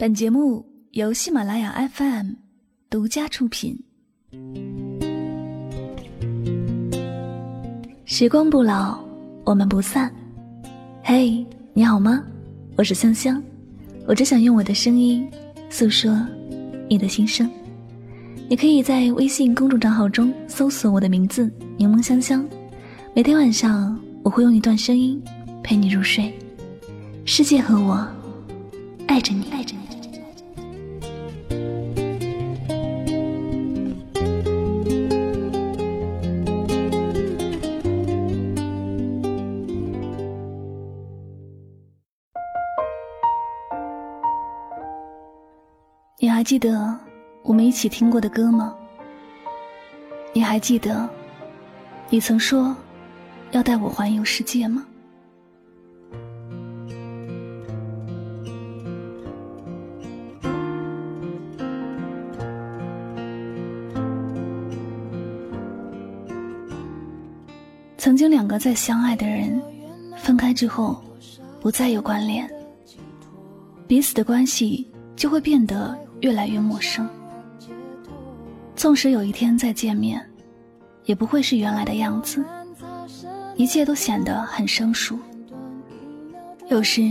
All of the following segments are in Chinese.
本节目由喜马拉雅 FM 独家出品。时光不老，我们不散。嘿，你好吗？我是香香，我只想用我的声音诉说你的心声。你可以在微信公众账号中搜索我的名字“柠檬香香”，每天晚上我会用一段声音陪你入睡。世界和我爱着你，爱着你。还记得我们一起听过的歌吗？你还记得你曾说要带我环游世界吗？曾经两个再相爱的人，分开之后不再有关联，彼此的关系就会变得越来越陌生。纵使有一天再见面，也不会是原来的样子，一切都显得很生疏。有时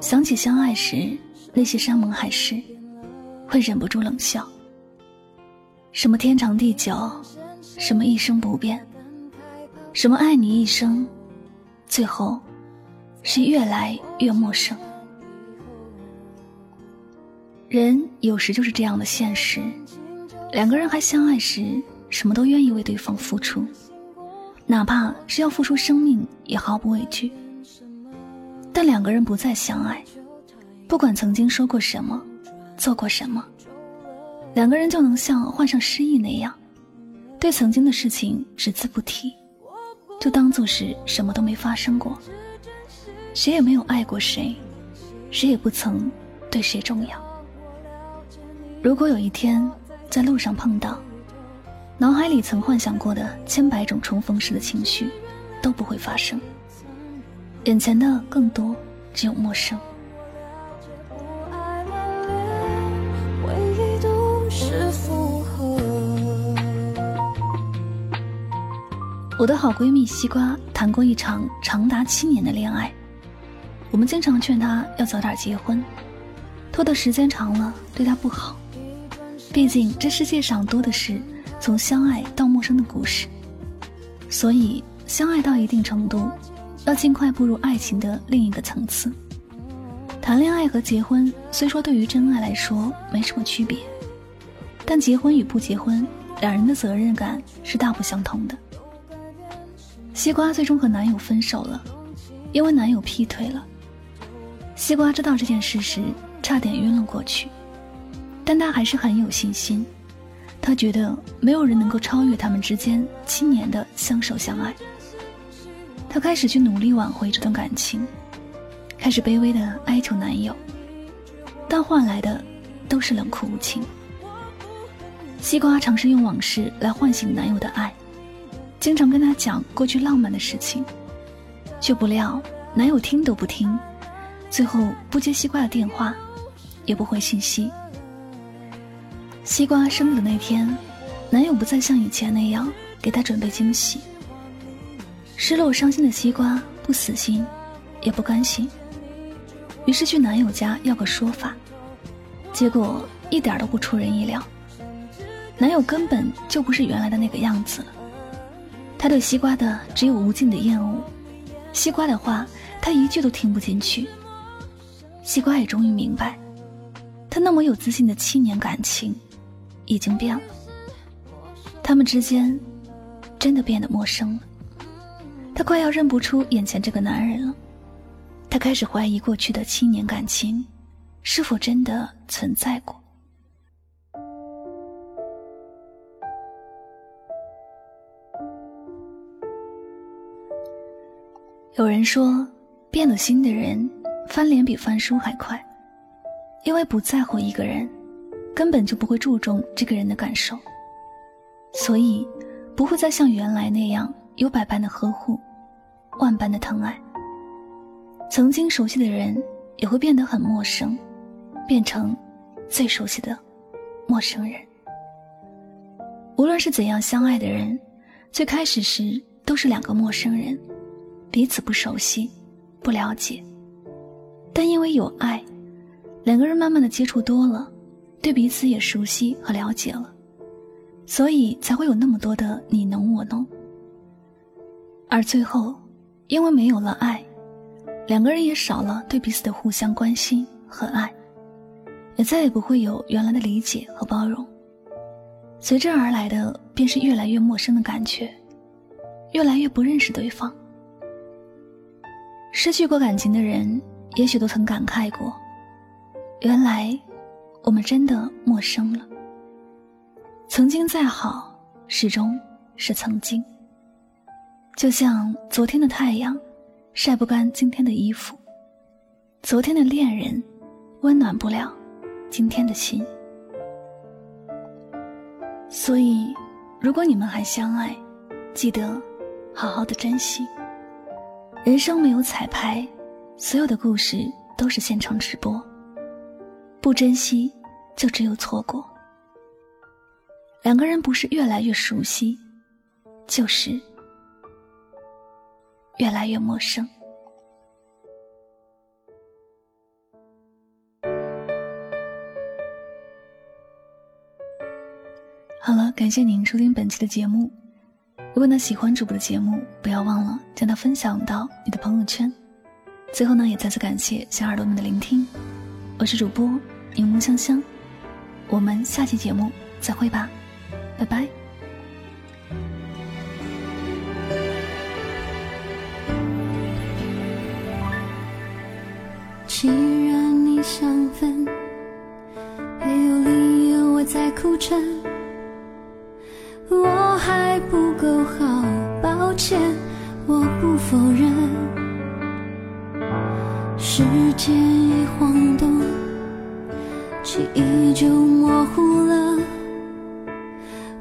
想起相爱时那些山盟海誓，会忍不住冷笑。什么天长地久，什么一生不变。什么爱你一生，最后是越来越陌生。人有时就是这样的现实，两个人还相爱时，什么都愿意为对方付出，哪怕是要付出生命也毫不畏惧。但两个人不再相爱，不管曾经说过什么，做过什么，两个人就能像患上失忆那样，对曾经的事情只字不提。就当做是什么都没发生过，谁也没有爱过谁，谁也不曾对谁重要。如果有一天在路上碰到，脑海里曾幻想过的千百种重逢时的情绪都不会发生，眼前的更多只有陌生。我的好闺蜜西瓜谈过一场长达七年的恋爱，我们经常劝她要早点结婚，拖的时间长了对她不好。毕竟这世界上多的是从相爱到陌生的故事，所以相爱到一定程度，要尽快步入爱情的另一个层次。谈恋爱和结婚虽说对于真爱来说没什么区别，但结婚与不结婚，两人的责任感是大不相同的。西瓜最终和男友分手了，因为男友劈腿了。西瓜知道这件事时，差点晕了过去，但她还是很有信心。她觉得没有人能够超越他们之间七年的相守相爱。她开始去努力挽回这段感情，开始卑微的哀求男友，但换来的都是冷酷无情。西瓜尝试用往事来唤醒男友的爱。经常跟他讲过去浪漫的事情，却不料男友听都不听，最后不接西瓜的电话，也不回信息。西瓜生日的那天，男友不再像以前那样给她准备惊喜。失落伤心的西瓜不死心，也不甘心，于是去男友家要个说法，结果一点都不出人意料，男友根本就不是原来的那个样子了。他对西瓜的只有无尽的厌恶，西瓜的话他一句都听不进去。西瓜也终于明白，他那么有自信的七年感情，已经变了。他们之间，真的变得陌生了。他快要认不出眼前这个男人了，他开始怀疑过去的七年感情，是否真的存在过。有人说，变了心的人翻脸比翻书还快，因为不在乎一个人，根本就不会注重这个人的感受，所以不会再像原来那样有百般的呵护，万般的疼爱。曾经熟悉的人也会变得很陌生，变成最熟悉的陌生人。无论是怎样相爱的人，最开始时都是两个陌生人，彼此不熟悉、不了解。但因为有爱，两个人慢慢的接触多了，对彼此也熟悉和了解了，所以才会有那么多的你侬我侬。而最后，因为没有了爱，两个人也少了对彼此的互相关心和爱，也再也不会有原来的理解和包容。随之而来的便是越来越陌生的感觉，越来越不认识对方。失去过感情的人。也许都曾感慨过，原来我们真的陌生了。曾经再好，始终是曾经。就像昨天的太阳，晒不干今天的衣服；昨天的恋人，温暖不了今天的心。所以，如果你们还相爱，记得好好的珍惜。人生没有彩排。所有的故事都是现场直播，不珍惜就只有错过。两个人不是越来越熟悉，就是越来越陌生。好了，感谢您收听本期的节目。如果呢喜欢主播的节目，不要忘了将它分享到你的朋友圈。最后呢，也再次感谢小耳朵们的聆听，我是主播柠檬香香，我们下期节目再会吧，拜拜。既然你想分，没有理由我在哭撑，我还不够好，抱歉，我不否认。时间一晃动，记忆就模糊了。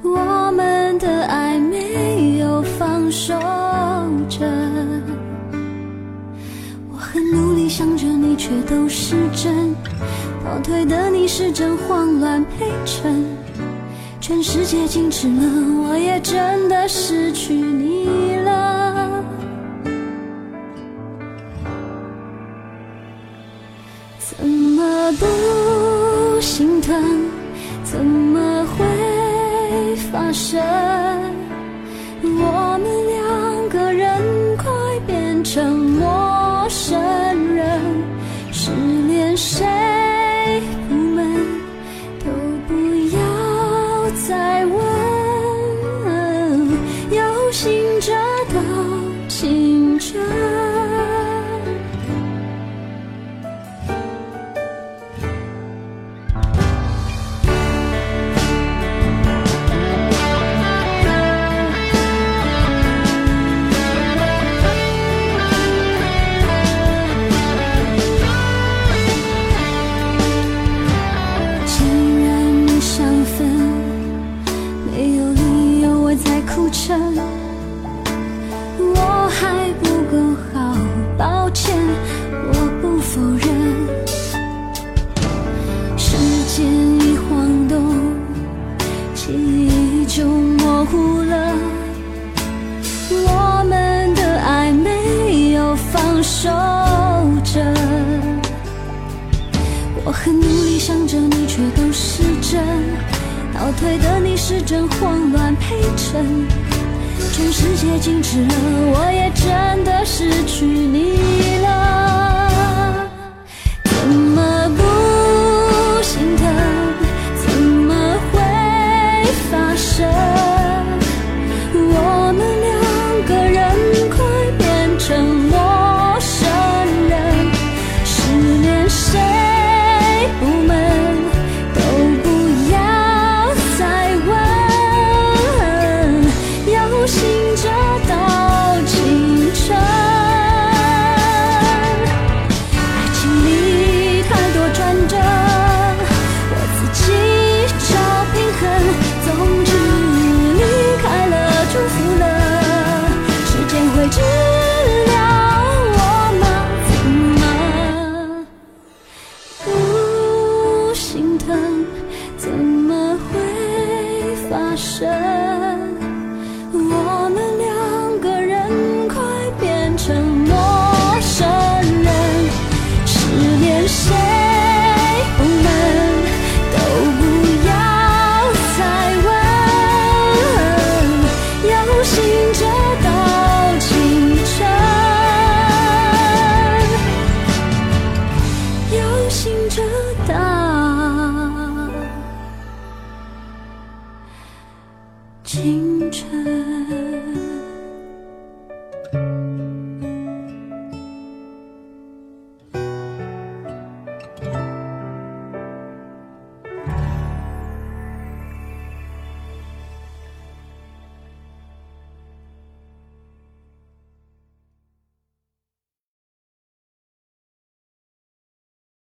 我们的爱没有放手着。我很努力想着你，却都是真。倒退的你是真，慌乱陪衬。全世界静止了，我也真的失去你了。不成我还不够好抱歉。我不否认时间一晃动记忆就模糊了。我们的爱没有放手着。我很努力想着你却都是真。倒退的你是真慌乱陪衬，全世界静止了，我也真的失去你了，着